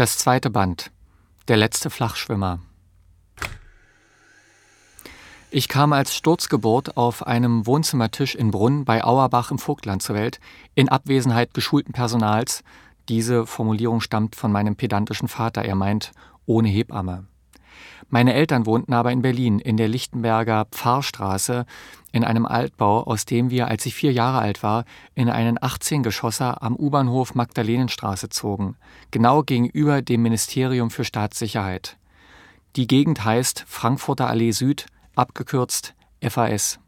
Das zweite Band. Der letzte Flachschwimmer. Ich kam als Sturzgeburt auf einem Wohnzimmertisch in Brunn bei Auerbach im Vogtland zur Welt, in Abwesenheit geschulten Personals. Diese Formulierung stammt von meinem pedantischen Vater. Er meint, ohne Hebamme. Meine Eltern wohnten aber in Berlin, in der Lichtenberger Pfarrstraße, in einem Altbau, aus dem wir, als ich vier Jahre alt war, in einen 18-Geschosser am U-Bahnhof Magdalenenstraße zogen, genau gegenüber dem Ministerium für Staatssicherheit. Die Gegend heißt Frankfurter Allee Süd, abgekürzt FAS.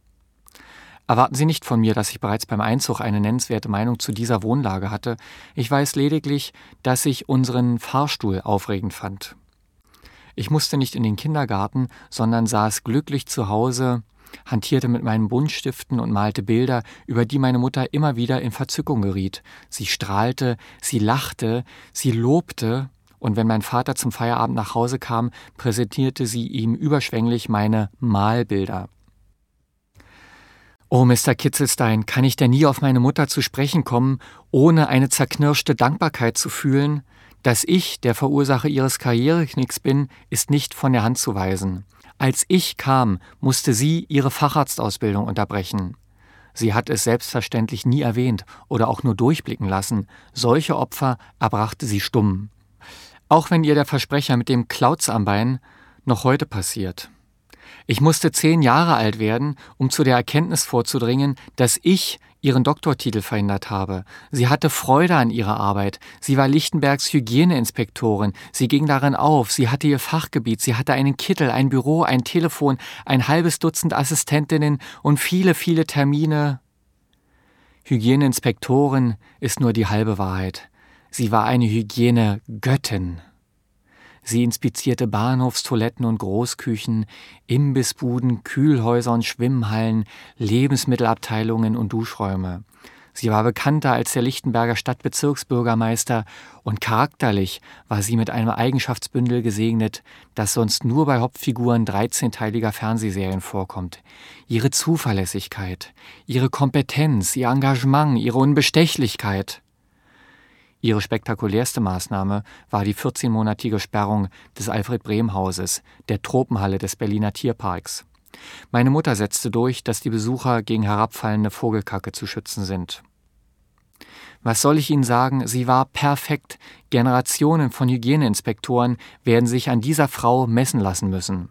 Erwarten Sie nicht von mir, dass ich bereits beim Einzug eine nennenswerte Meinung zu dieser Wohnlage hatte. Ich weiß lediglich, dass ich unseren Fahrstuhl aufregend fand. Ich musste nicht in den Kindergarten, sondern saß glücklich zu Hause, hantierte mit meinen Buntstiften und malte Bilder, über die meine Mutter immer wieder in Verzückung geriet. Sie strahlte, sie lachte, sie lobte, und wenn mein Vater zum Feierabend nach Hause kam, präsentierte sie ihm überschwänglich meine Malbilder. Oh, Mr. Kitzelstein, kann ich denn nie auf meine Mutter zu sprechen kommen, ohne eine zerknirschte Dankbarkeit zu fühlen? Dass ich der Verursacher ihres Karriereknicks bin, ist nicht von der Hand zu weisen. Als ich kam, musste sie ihre Facharztausbildung unterbrechen. Sie hat es selbstverständlich nie erwähnt oder auch nur durchblicken lassen. Solche Opfer erbrachte sie stumm. Auch wenn ihr der Versprecher mit dem Klauz am Bein noch heute passiert. Ich musste zehn Jahre alt werden, um zu der Erkenntnis vorzudringen, dass ich ihren Doktortitel verhindert habe. Sie hatte Freude an ihrer Arbeit. Sie war Lichtenbergs Hygieneinspektorin. Sie ging darin auf. Sie hatte ihr Fachgebiet. Sie hatte einen Kittel, ein Büro, ein Telefon, ein halbes Dutzend Assistentinnen und viele, viele Termine. Hygieneinspektorin ist nur die halbe Wahrheit. Sie war eine Hygienegöttin. Sie inspizierte Bahnhofstoiletten und Großküchen, Imbissbuden, Kühlhäuser und Schwimmhallen, Lebensmittelabteilungen und Duschräume. Sie war bekannter als der Lichtenberger Stadtbezirksbürgermeister und charakterlich war sie mit einem Eigenschaftsbündel gesegnet, das sonst nur bei Hauptfiguren 13-teiliger Fernsehserien vorkommt. Ihre Zuverlässigkeit, ihre Kompetenz, ihr Engagement, ihre Unbestechlichkeit. Ihre spektakulärste Maßnahme war die 14-monatige Sperrung des Alfred-Brehm-Hauses, der Tropenhalle des Berliner Tierparks. Meine Mutter setzte durch, dass die Besucher gegen herabfallende Vogelkacke zu schützen sind. Was soll ich Ihnen sagen? Sie war perfekt. Generationen von Hygieneinspektoren werden sich an dieser Frau messen lassen müssen.